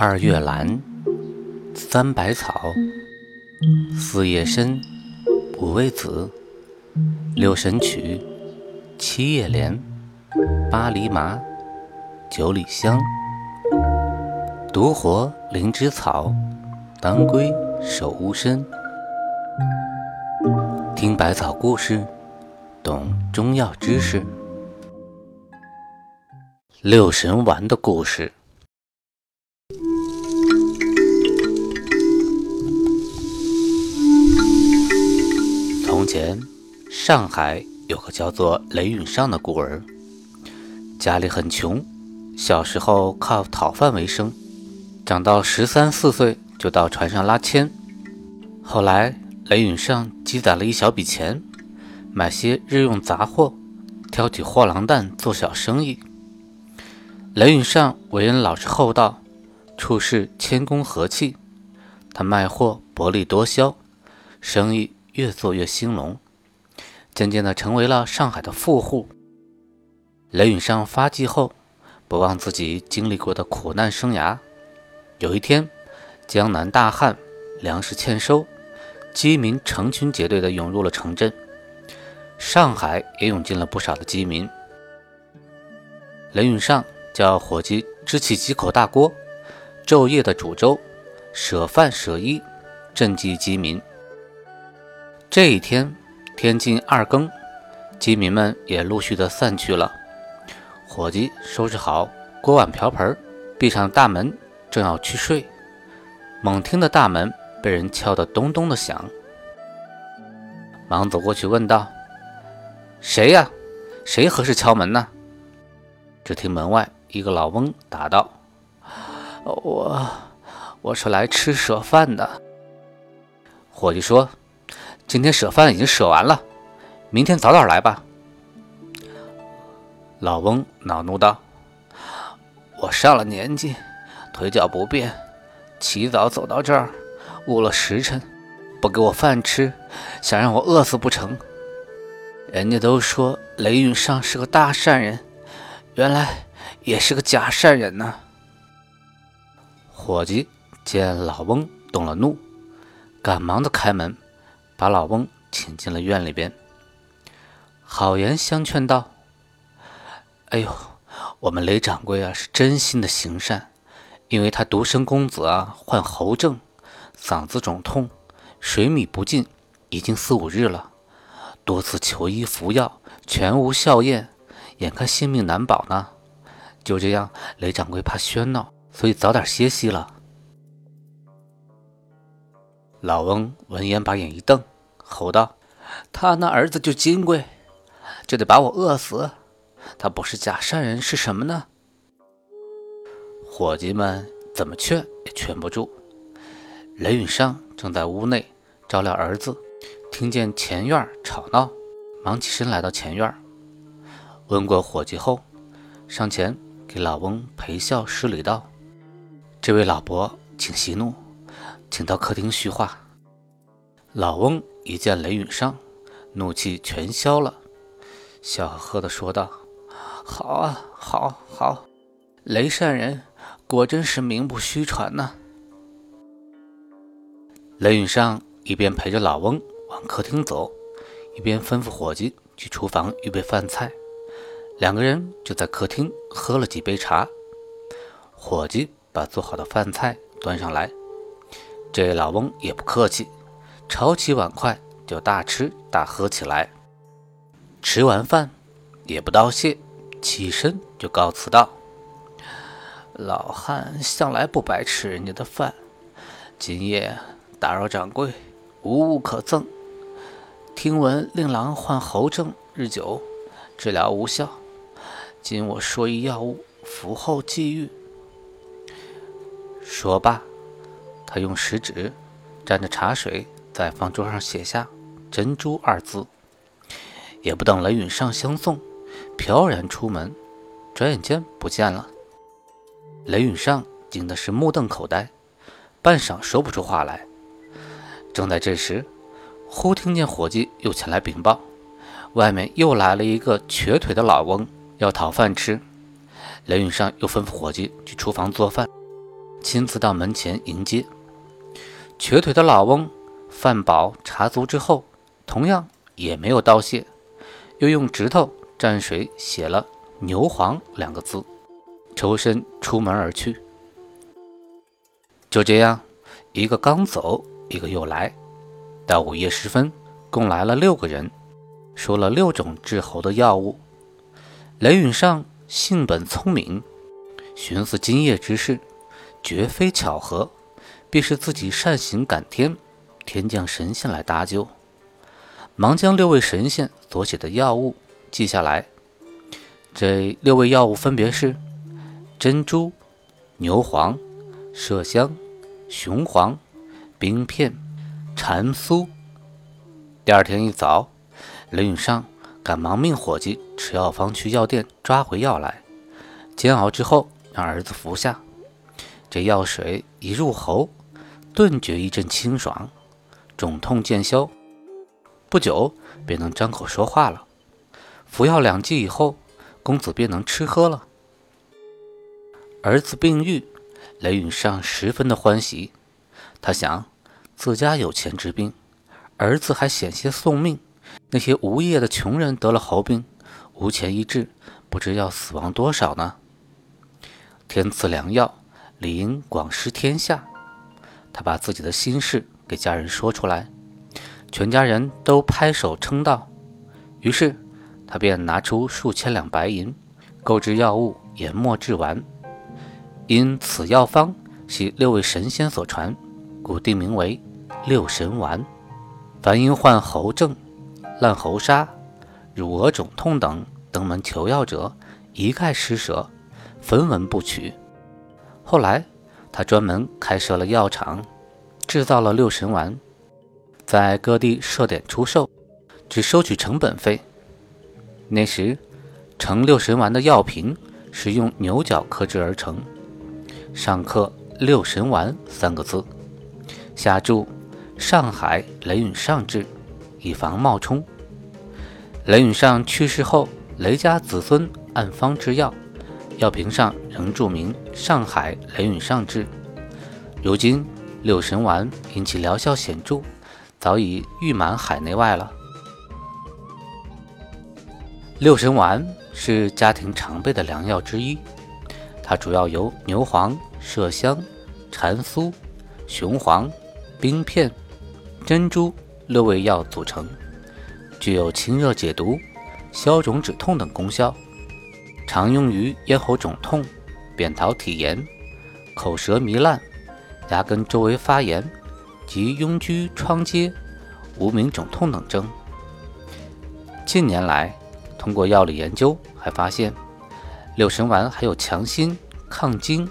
二月兰，三百草，四叶参，五味子，六神曲，七叶莲，八厘麻，九里香，独活灵芝草，当归守乌参。听百草故事，懂中药知识。六神丸的故事。上海有个叫做雷允上的孤儿，家里很穷，小时候靠讨饭为生，长到十三四岁就到船上拉纤。后来，雷允上积攒了一小笔钱，买些日用杂货，挑起货郎担做小生意。雷允上为人老实厚道，处事谦恭和气，他卖货薄利多销，生意。越做越兴隆，渐渐的成为了上海的富户。雷允上发迹后，不忘自己经历过的苦难生涯。有一天，江南大旱，粮食欠收，饥民成群结队的涌入了城镇，上海也涌进了不少的饥民。雷允上叫伙计支起几口大锅，昼夜的煮粥，舍饭舍衣，赈济饥民。这一天，天近二更，饥民们也陆续的散去了。伙计收拾好锅碗瓢盆，闭上大门，正要去睡，猛听得大门被人敲得咚咚的响，忙走过去问道：“谁呀？谁何时敲门呢？”只听门外一个老翁答道：“我，我是来吃舍饭的。”伙计说。今天舍饭已经舍完了，明天早点来吧。老翁恼怒道：“我上了年纪，腿脚不便，起早走到这儿，误了时辰，不给我饭吃，想让我饿死不成？人家都说雷允上是个大善人，原来也是个假善人呢。”伙计见老翁动了怒，赶忙的开门。把老翁请进了院里边，好言相劝道：“哎呦，我们雷掌柜啊是真心的行善，因为他独生公子啊患喉症，嗓子肿痛，水米不进，已经四五日了，多次求医服药，全无效验，眼看性命难保呢。就这样，雷掌柜怕喧闹，所以早点歇息了。”老翁闻言，把眼一瞪，吼道：“他那儿子就金贵，就得把我饿死。他不是假善人是什么呢？”伙计们怎么劝也劝不住。雷允上正在屋内照料儿子，听见前院吵闹，忙起身来到前院，问过伙计后，上前给老翁陪笑施礼道：“这位老伯，请息怒。”请到客厅叙话。老翁一见雷允上，怒气全消了，笑呵呵地说道：“好啊，好，好，雷善人果真是名不虚传呐。”雷允上一边陪着老翁往客厅走，一边吩咐伙计去厨房预备饭菜。两个人就在客厅喝了几杯茶。伙计把做好的饭菜端上来。这老翁也不客气，抄起碗筷就大吃大喝起来。吃完饭也不道谢，起身就告辞道：“老汉向来不白吃人家的饭，今夜打扰掌柜，无物可赠。听闻令郎患喉症日久，治疗无效，今我说一药物，服后即愈。”说罢。他用食指沾着茶水，在方桌上写下“珍珠”二字，也不等雷允上相送，飘然出门，转眼间不见了。雷允上惊的是目瞪口呆，半晌说不出话来。正在这时，忽听见伙计又前来禀报，外面又来了一个瘸腿的老翁，要讨饭吃。雷允上又吩咐伙计去厨房做饭。亲自到门前迎接。瘸腿的老翁饭饱茶足之后，同样也没有道谢，又用指头蘸水写了“牛黄”两个字，抽身出门而去。就这样，一个刚走，一个又来，到午夜时分，共来了六个人，说了六种治喉的药物。雷允上性本聪明，寻思今夜之事，绝非巧合，必是自己善行感天，天降神仙来搭救。忙将六位神仙所写的药物记下来。这六味药物分别是珍珠、牛黄、麝香、雄黄、冰片、蟾酥。第二天一早，雷允上。赶忙命伙计持药方去药店抓回药来，煎熬之后让儿子服下。这药水一入喉，顿觉一阵清爽，肿痛渐消，不久便能张口说话了。服药两剂以后，公子便能吃喝了。儿子病愈，雷允上十分的欢喜。他想，自家有钱治病，儿子还险些送命。那些无业的穷人得了喉病，无钱医治，不知要死亡多少呢？天赐良药，理应广施天下。他把自己的心事给家人说出来，全家人都拍手称道。于是他便拿出数千两白银，购置药物，研墨制丸。因此药方系六位神仙所传，故定名为六神丸。凡因患喉症，烂喉沙、乳额肿痛等登门求药者，一概施舍，分文不取。后来，他专门开设了药厂，制造了六神丸，在各地设点出售，只收取成本费。那时，成六神丸的药瓶是用牛角刻制而成，上刻“六神丸”三个字，下注“上海雷允上制”。以防冒充。雷允上去世后，雷家子孙按方制药，药瓶上仍注明“上海雷允上制”。如今六神丸因其疗效显著，早已誉满海内外了。六神丸是家庭常备的良药之一，它主要由牛黄、麝香、蟾酥、雄黄、冰片、珍珠。六味药组成，具有清热解毒、消肿止痛等功效，常用于咽喉肿痛、扁桃体炎、口舌糜烂、牙根周围发炎及痈疽疮疖、无名肿痛等症。近年来，通过药理研究，还发现六神丸还有强心、抗惊、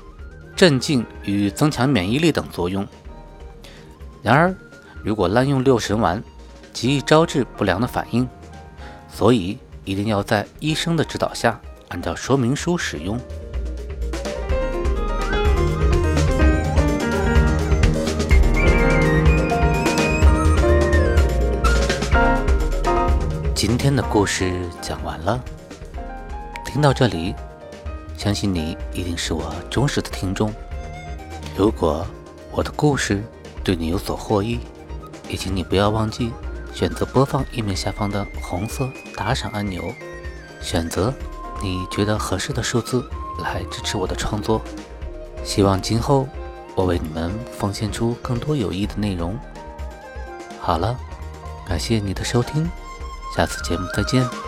镇静与增强免疫力等作用。然而，如果滥用六神丸，极易招致不良的反应，所以一定要在医生的指导下，按照说明书使用。今天的故事讲完了，听到这里，相信你一定是我忠实的听众。如果我的故事对你有所获益，也请你不要忘记选择播放页面下方的红色打赏按钮，选择你觉得合适的数字来支持我的创作。希望今后我为你们奉献出更多有益的内容。好了，感谢你的收听，下次节目再见。